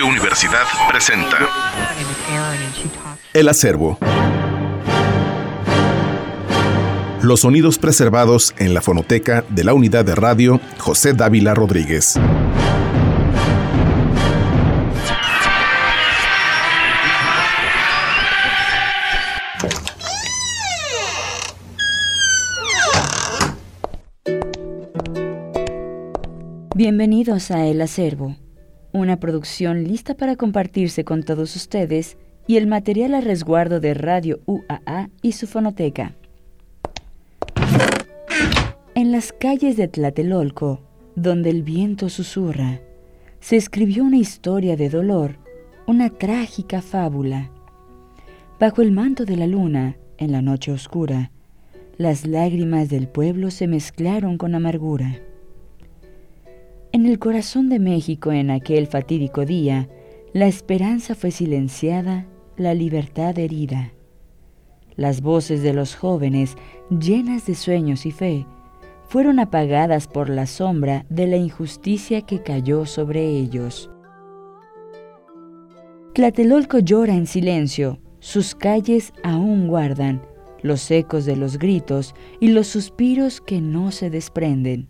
Radio Universidad presenta El acervo. Los sonidos preservados en la fonoteca de la unidad de radio José Dávila Rodríguez. Bienvenidos a El Acervo, una producción lista para compartirse con todos ustedes y el material a resguardo de Radio UAA y su fonoteca. En las calles de Tlatelolco, donde el viento susurra, se escribió una historia de dolor, una trágica fábula. Bajo el manto de la luna, en la noche oscura, las lágrimas del pueblo se mezclaron con amargura. En el corazón de México en aquel fatídico día, la esperanza fue silenciada, la libertad herida. Las voces de los jóvenes, llenas de sueños y fe, fueron apagadas por la sombra de la injusticia que cayó sobre ellos. Tlatelolco llora en silencio, sus calles aún guardan los ecos de los gritos y los suspiros que no se desprenden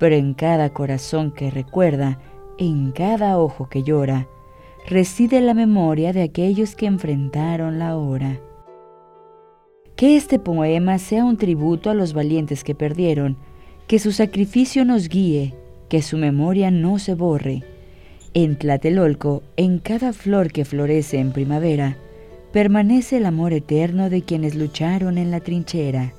pero en cada corazón que recuerda, en cada ojo que llora, reside la memoria de aquellos que enfrentaron la hora. Que este poema sea un tributo a los valientes que perdieron, que su sacrificio nos guíe, que su memoria no se borre. En Tlatelolco, en cada flor que florece en primavera, permanece el amor eterno de quienes lucharon en la trinchera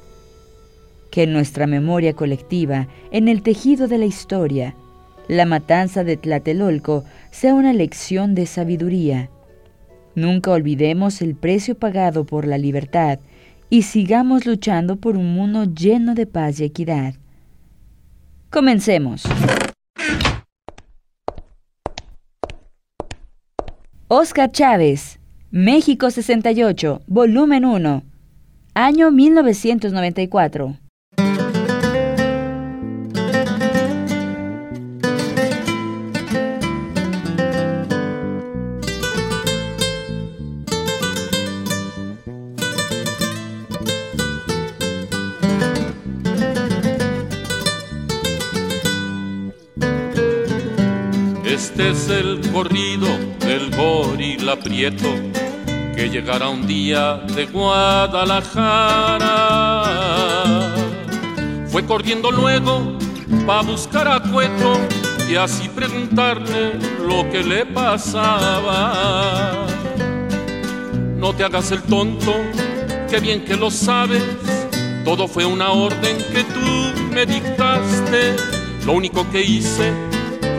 que en nuestra memoria colectiva, en el tejido de la historia, la matanza de Tlatelolco sea una lección de sabiduría. Nunca olvidemos el precio pagado por la libertad y sigamos luchando por un mundo lleno de paz y equidad. Comencemos. Oscar Chávez, México 68, volumen 1, año 1994. Es el corrido del gorila prieto que llegará un día de Guadalajara. Fue corriendo luego para buscar a Cueto y así preguntarle lo que le pasaba. No te hagas el tonto, que bien que lo sabes, todo fue una orden que tú me dictaste. Lo único que hice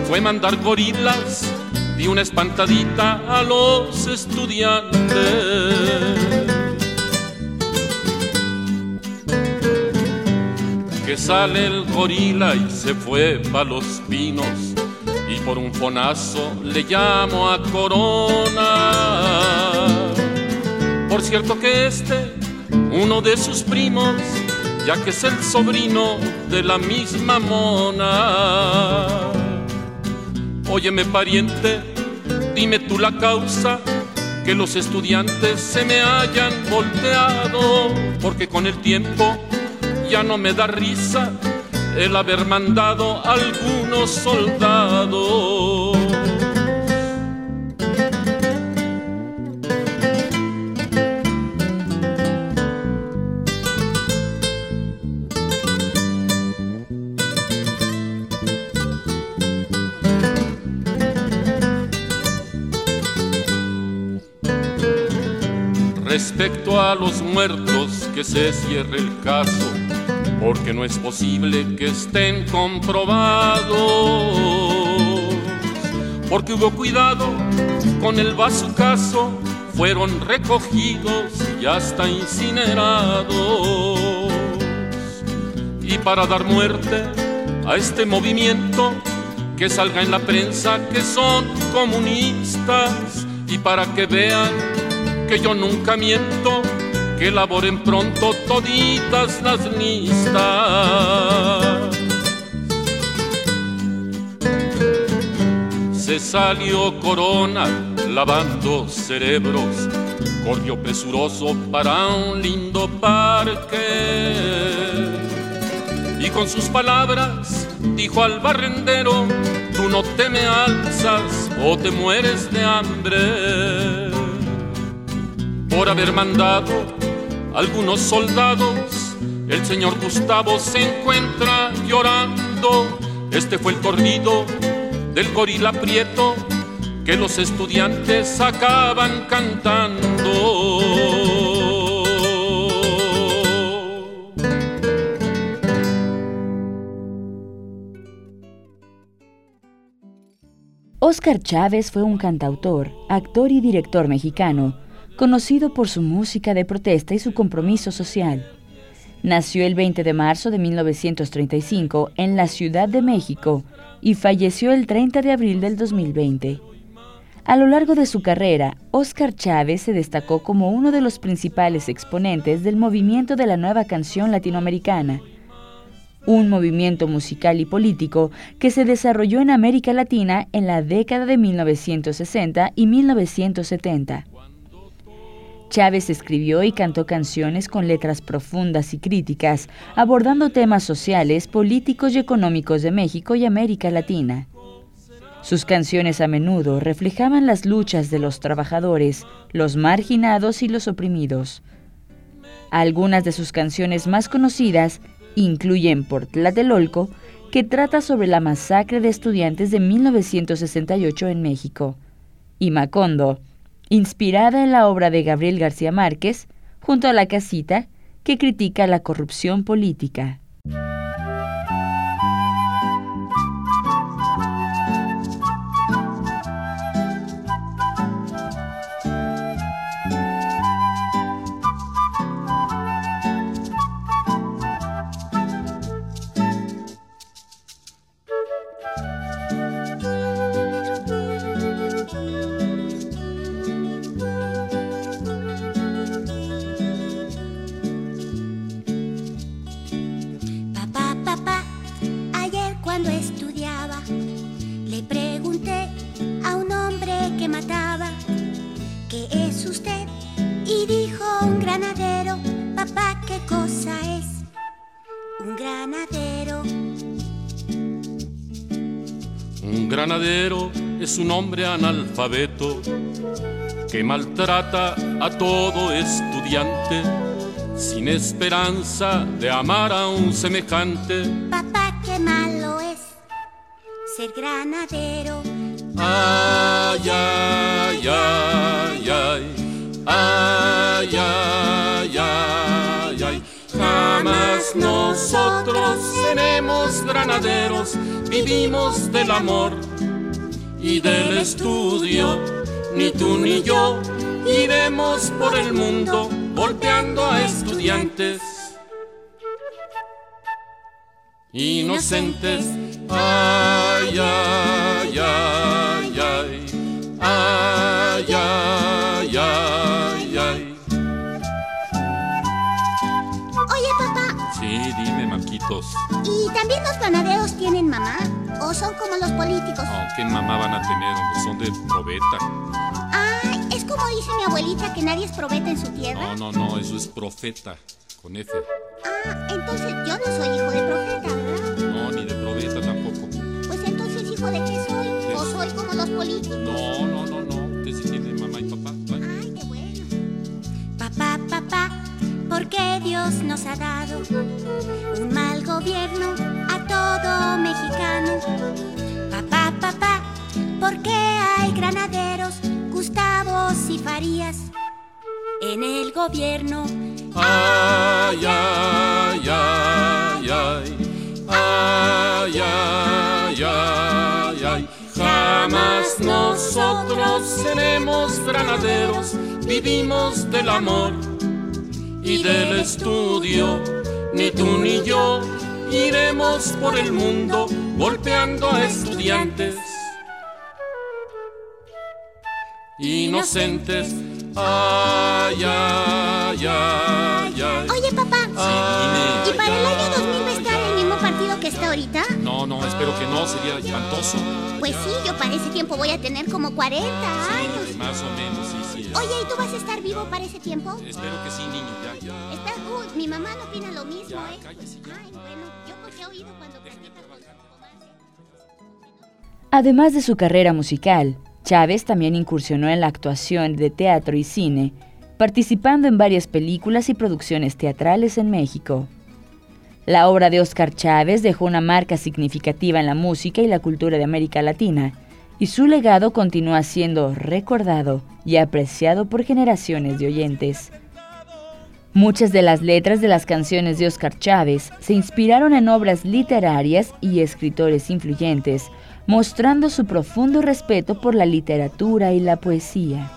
fue mandar gorilas y una espantadita a los estudiantes. Que sale el gorila y se fue pa' los pinos y por un fonazo le llamo a Corona. Por cierto que este, uno de sus primos, ya que es el sobrino de la misma mona Óyeme pariente, dime tú la causa que los estudiantes se me hayan volteado, porque con el tiempo ya no me da risa el haber mandado algunos soldados. Respecto a los muertos, que se cierre el caso, porque no es posible que estén comprobados. Porque hubo cuidado con el caso, fueron recogidos y hasta incinerados. Y para dar muerte a este movimiento, que salga en la prensa que son comunistas y para que vean que yo nunca miento, que elaboren pronto toditas las listas. se salió Corona lavando cerebros, corrió presuroso para un lindo parque. Y con sus palabras dijo al barrendero, tú no te me alzas o te mueres de hambre. Por haber mandado algunos soldados, el señor Gustavo se encuentra llorando. Este fue el corrido del gorila prieto que los estudiantes acaban cantando. Oscar Chávez fue un cantautor, actor y director mexicano, conocido por su música de protesta y su compromiso social. Nació el 20 de marzo de 1935 en la Ciudad de México y falleció el 30 de abril del 2020. A lo largo de su carrera, Oscar Chávez se destacó como uno de los principales exponentes del movimiento de la nueva canción latinoamericana, un movimiento musical y político que se desarrolló en América Latina en la década de 1960 y 1970. Chávez escribió y cantó canciones con letras profundas y críticas, abordando temas sociales, políticos y económicos de México y América Latina. Sus canciones a menudo reflejaban las luchas de los trabajadores, los marginados y los oprimidos. Algunas de sus canciones más conocidas incluyen Por Tlatelolco, que trata sobre la masacre de estudiantes de 1968 en México, y Macondo, inspirada en la obra de Gabriel García Márquez, junto a La Casita, que critica la corrupción política. Es un hombre analfabeto que maltrata a todo estudiante sin esperanza de amar a un semejante. Papá, qué malo es ser granadero. Ay, ay, ay, ay, ay, ay, ay, Nosotros seremos granaderos, vivimos del amor y del estudio, ni tú ni yo iremos por el mundo golpeando a estudiantes inocentes. Ay, manquitos. ¿Y también los ganaderos tienen mamá? ¿O son como los políticos? No, ¿qué mamá van a tener? Son de probeta. Ah, es como dice mi abuelita que nadie es probeta en su tierra. No, no, no, eso es profeta, con F. Ah, entonces yo no soy hijo de profeta, ¿verdad? No, ni de probeta tampoco. Pues entonces, ¿hijo de qué soy? ¿O soy como los políticos? No, no, no, no, que sí tiene mamá y papá. Ay, qué bueno. Papá, papá, ¿por qué Dios nos ha dado un mal gobierno a todo mexicano? Papá, papá, ¿por qué hay granaderos, Gustavos y Farías en el gobierno? Ay, ay, ay, ay, ay, ay, ay, ay. Jamás nosotros seremos granaderos, vivimos del amor y del estudio, ni tú ni yo iremos por el mundo golpeando a estudiantes inocentes. Ay, ay, ay, Oye, papá. ¿y para el año 2000 va a estar el mismo partido que está ahorita? No, no, espera pero que no sería espantoso. Pues sí, yo para ese tiempo voy a tener como 40 años. Sí, más o menos, sí. Oye, ¿y tú vas a estar vivo para ese tiempo? Espero que sí, niño, ya. Espera, uy, mi mamá no opina lo mismo, Ya, ¿eh? Ay, bueno, yo porque he oído cuando comadre. Además de su carrera musical, Chávez también incursionó en la actuación de teatro y cine, participando en varias películas y producciones teatrales en México. La obra de Óscar Chávez dejó una marca significativa en la música y la cultura de América Latina, y su legado continúa siendo recordado y apreciado por generaciones de oyentes. Muchas de las letras de las canciones de Óscar Chávez se inspiraron en obras literarias y escritores influyentes, mostrando su profundo respeto por la literatura y la poesía.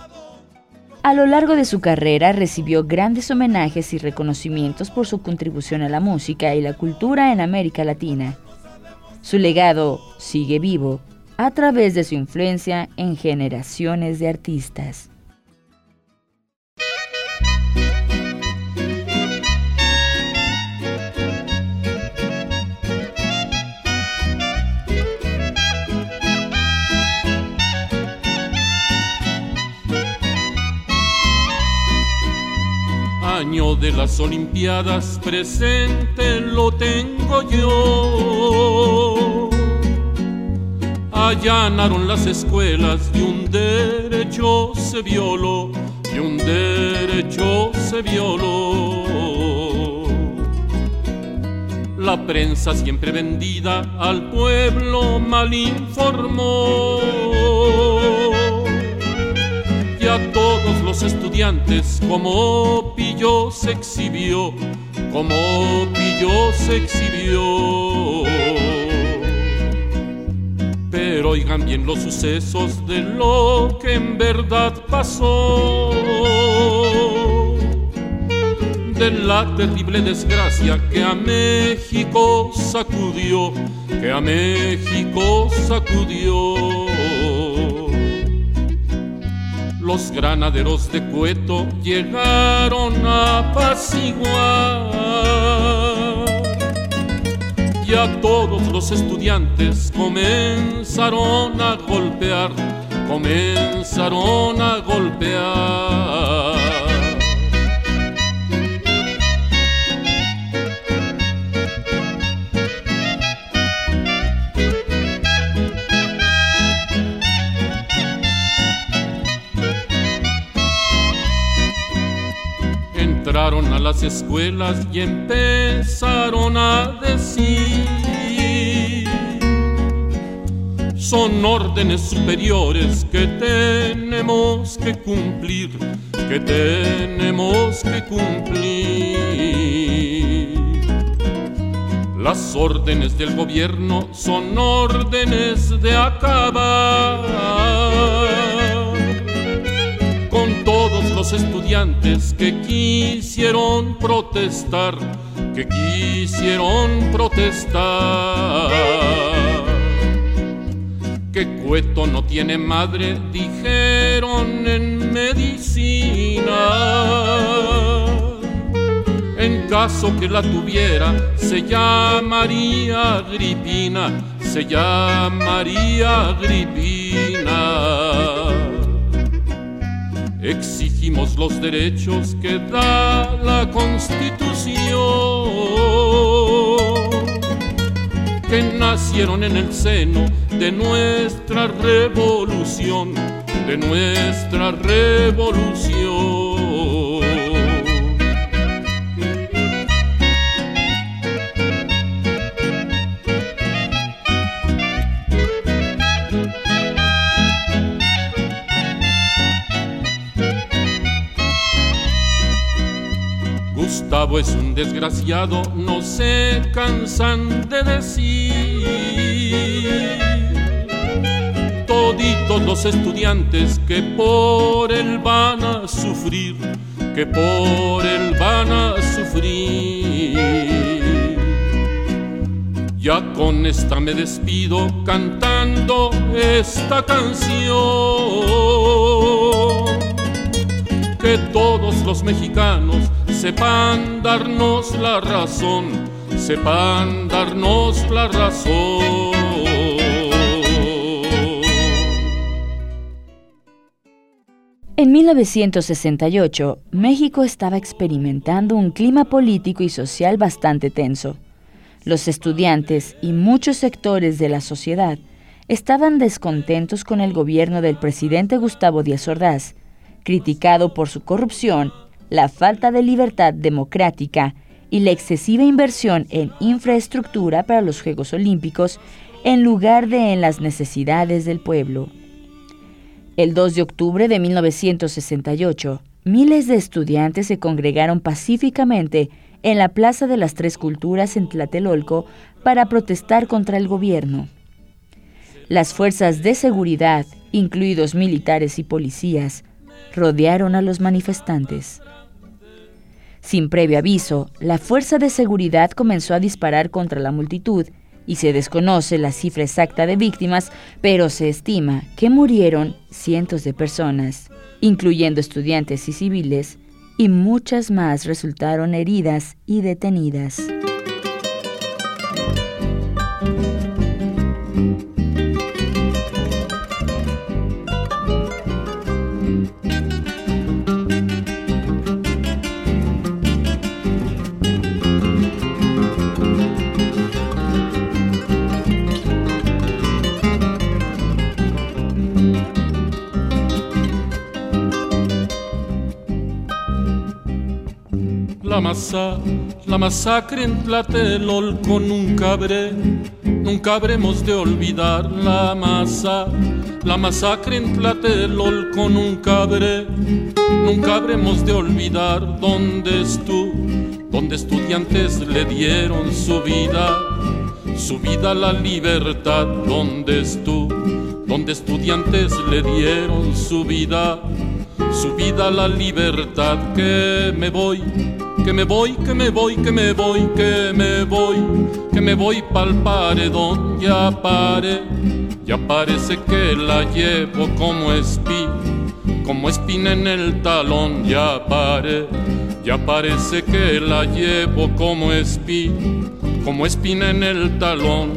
A lo largo de su carrera recibió grandes homenajes y reconocimientos por su contribución a la música y la cultura en América Latina. Su legado sigue vivo a través de su influencia en generaciones de artistas. Año de las Olimpiadas presente lo tengo yo. Allanaron las escuelas y un derecho se violó, y un derecho se violó. La prensa siempre vendida al pueblo mal informó y a todos los estudiantes como pillo se exhibió, como pillo se exhibió. Pero oigan bien los sucesos de lo que en verdad pasó. De la terrible desgracia que a México sacudió, que a México sacudió. Los granaderos de Cueto llegaron a apaciguar y a todos los estudiantes comenzaron a golpear, comenzaron a golpear. Las escuelas y empezaron a decir son órdenes superiores que tenemos que cumplir, que tenemos que cumplir. Las órdenes del gobierno son órdenes de acabar los estudiantes que quisieron protestar, que quisieron protestar. Que Cueto no tiene madre, dijeron en medicina. En caso que la tuviera, se llamaría Agripina, se llamaría Agripina. Exigimos los derechos que da la Constitución, que nacieron en el seno de nuestra revolución, de nuestra revolución. Gustavo es un desgraciado, no se cansan de decir. Toditos los estudiantes que por él van a sufrir, que por él van a sufrir. Ya con esta me despido cantando esta canción que todos los mexicanos sepan darnos la razón, sepan darnos la razón. En 1968, México estaba experimentando un clima político y social bastante tenso. Los estudiantes y muchos sectores de la sociedad estaban descontentos con el gobierno del presidente Gustavo Díaz Ordaz, criticado por su corrupción la falta de libertad democrática y la excesiva inversión en infraestructura para los Juegos Olímpicos en lugar de en las necesidades del pueblo. El 2 de octubre de 1968, miles de estudiantes se congregaron pacíficamente en la Plaza de las Tres Culturas en Tlatelolco para protestar contra el gobierno. Las fuerzas de seguridad, incluidos militares y policías, rodearon a los manifestantes. Sin previo aviso, la fuerza de seguridad comenzó a disparar contra la multitud y se desconoce la cifra exacta de víctimas, pero se estima que murieron cientos de personas, incluyendo estudiantes y civiles, y muchas más resultaron heridas y detenidas. La masacre en Tlatelolco nunca habré, nunca habremos de olvidar la masa, la masacre en Tlatelolco nunca habré, nunca habremos de olvidar dónde estuvo, donde estudiantes le dieron su vida, su vida a la libertad, donde estuvo, donde estudiantes le dieron su vida su vida la libertad que me voy que me voy, que me voy, que me voy, que me voy, que me voy pa'l paredón, ya pare, ya parece que la llevo como espí, como espina en el talón, ya pare, ya parece que la llevo como espí, como espina en el talón.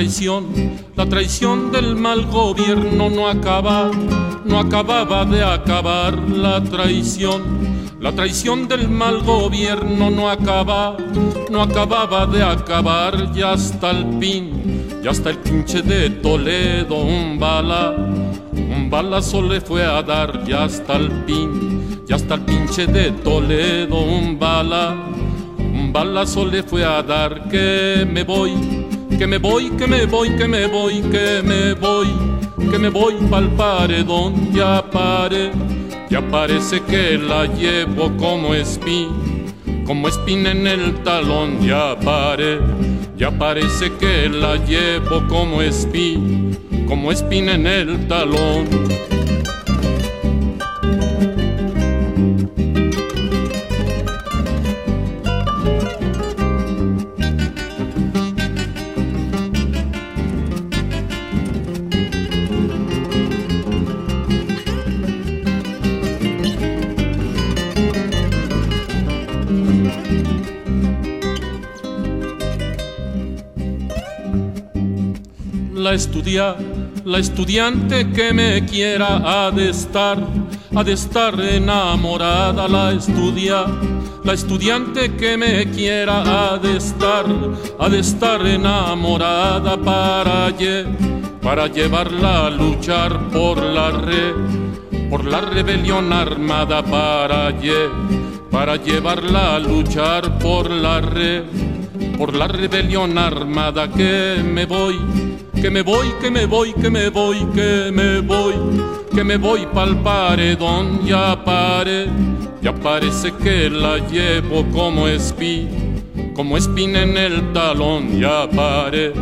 Traición, la traición del mal gobierno no acaba, no acababa de acabar la traición. La traición del mal gobierno no acaba, no acababa de acabar ya hasta el pin, ya hasta el pinche de Toledo un bala, un balazo le fue a dar ya hasta el pin, ya hasta el pinche de Toledo un bala, un balazo le fue a dar que me voy que me voy, que me voy, que me voy, que me voy, que me voy pa'l paredón, ya pare, ya parece que la llevo como espín, como espina en el talón, ya pare, ya parece que la llevo como espín, como espina en el talón. La estudia, la estudiante que me quiera ha de estar, ha de estar enamorada la estudia, la estudiante que me quiera ha de estar, ha de estar enamorada para, para llevarla a luchar por la re, por la rebelión armada para, para llevarla a luchar por la re, por la rebelión armada que me voy que me voy, que me voy, que me voy, que me voy, que me voy pa'l paredón, ya pare, ya parece que la llevo como espí, como espina en el talón, ya pare,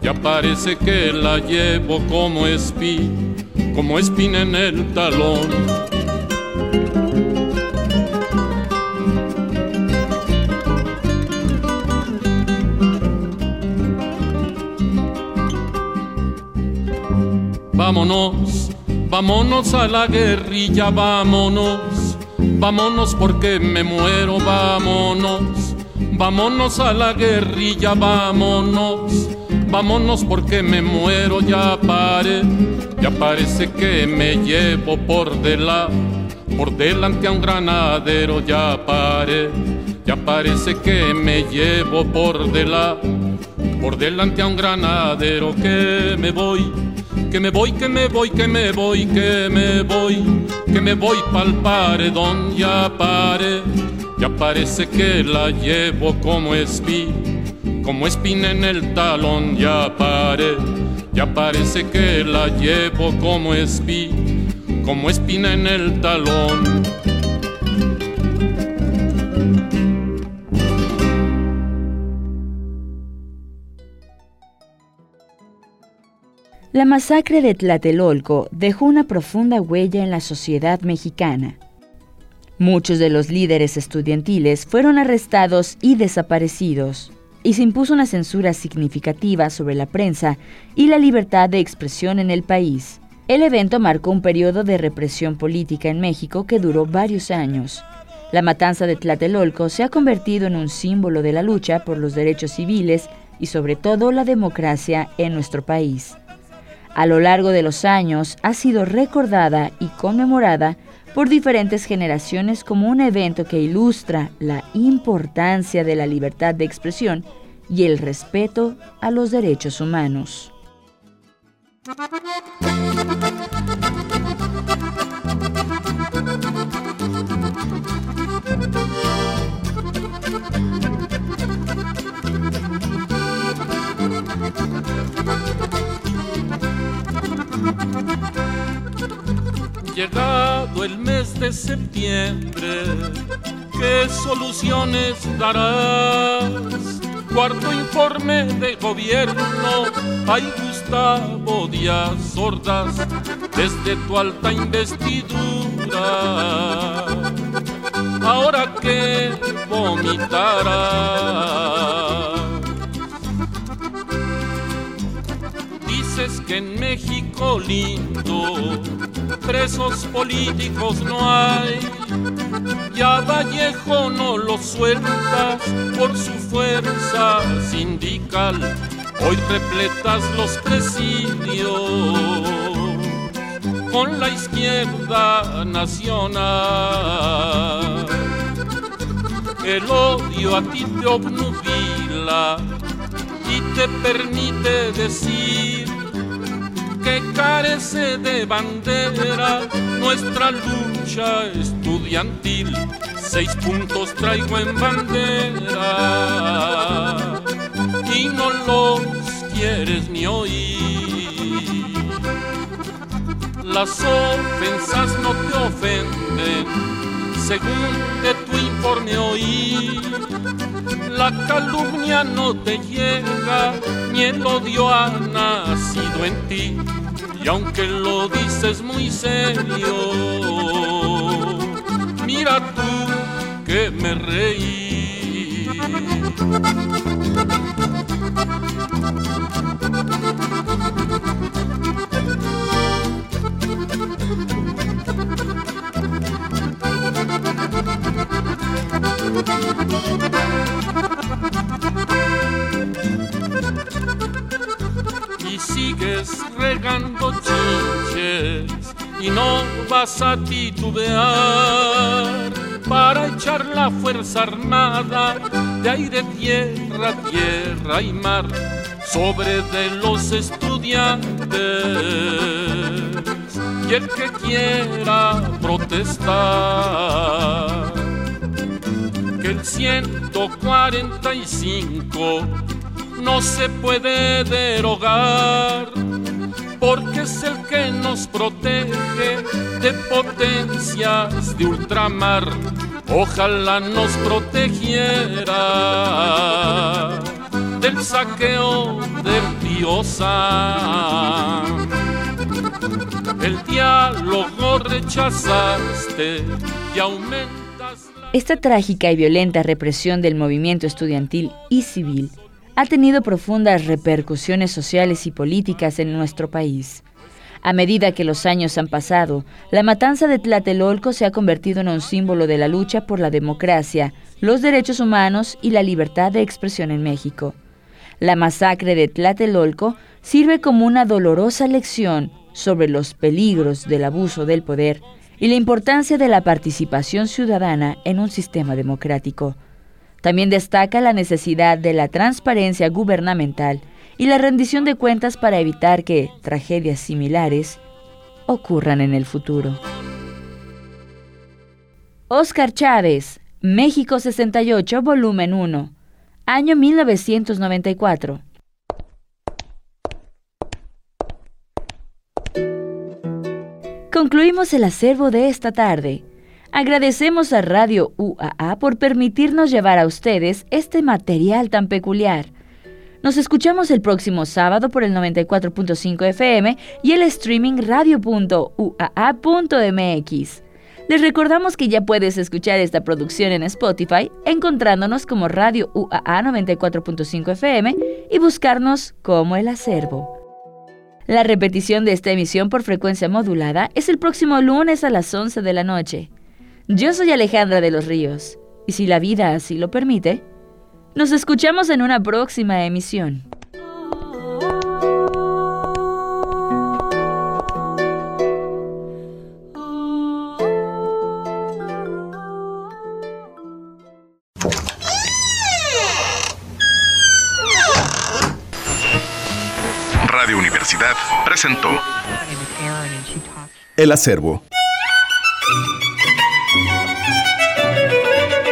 ya parece que la llevo como espí, como espina en el talón. Vámonos, vámonos a la guerrilla, vámonos, Vámonos porque me muero, vámonos. Vámonos a la guerrilla, vámonos. Vámonos porque me muero, ya pare. Ya parece que me llevo por delante, por delante a un granadero, ya pare. Ya parece que me llevo por delante, por delante a un granadero que me voy que me voy, que me voy, que me voy, que me voy, que me voy pa'l paredón, ya pare, ya parece que la llevo como espí, como espina en el talón, ya pare, ya parece que la llevo como espí, como espina en el talón. La masacre de Tlatelolco dejó una profunda huella en la sociedad mexicana. Muchos de los líderes estudiantiles fueron arrestados y desaparecidos, y se impuso una censura significativa sobre la prensa y la libertad de expresión en el país. El evento marcó un periodo de represión política en México que duró varios años. La matanza de Tlatelolco se ha convertido en un símbolo de la lucha por los derechos civiles y sobre todo la democracia en nuestro país a lo largo de los años ha sido recordada y conmemorada por diferentes generaciones como un evento que ilustra la importancia de la libertad de expresión y el respeto a los derechos humanos. Llegado el mes de septiembre, ¿qué soluciones darás? Cuarto informe de gobierno, hay Gustavo Díaz Ordaz, desde tu alta investidura. Ahora que vomitarás dices que en México lindo presos políticos no hay. Ya Vallejo no lo sueltas por su fuerza sindical. Hoy repletas los presidios con la izquierda nacional. El odio a ti te obnubila y te permite decir que carece de bandera nuestra lucha estudiantil. Seis puntos traigo en bandera y no los quieres ni oír. Las ofensas no te ofenden, según de tu informe oí. La calumnia no te llega, ni el odio ha nacido en ti. Y aunque lo dices muy serio, mira tú que me reí. Vas a titubear para echar la fuerza armada de aire, tierra, tierra y mar sobre de los estudiantes. Y el que quiera protestar que el 145 no se puede derogar porque es el que nos protege de potencias de ultramar. Ojalá nos protegiera del saqueo del diosa. El diálogo rechazaste y aumentas. Esta trágica y violenta represión del movimiento estudiantil y civil ha tenido profundas repercusiones sociales y políticas en nuestro país. A medida que los años han pasado, la matanza de Tlatelolco se ha convertido en un símbolo de la lucha por la democracia, los derechos humanos y la libertad de expresión en México. La masacre de Tlatelolco sirve como una dolorosa lección sobre los peligros del abuso del poder y la importancia de la participación ciudadana en un sistema democrático. También destaca la necesidad de la transparencia gubernamental y la rendición de cuentas para evitar que tragedias similares ocurran en el futuro. Oscar Chávez, México 68, volumen 1, año 1994. Concluimos el acervo de esta tarde. Agradecemos a Radio UAA por permitirnos llevar a ustedes este material tan peculiar. Nos escuchamos el próximo sábado por el 94.5 FM y el streaming radio.uaa.mx. Les recordamos que ya puedes escuchar esta producción en Spotify encontrándonos como Radio UAA 94.5 FM y buscarnos como El Acervo. La repetición de esta emisión por frecuencia modulada es el próximo lunes a las 11 de la noche. Yo soy Alejandra de los Ríos y si la vida así lo permite, nos escuchamos en una próxima emisión. Radio Universidad presentó El acervo.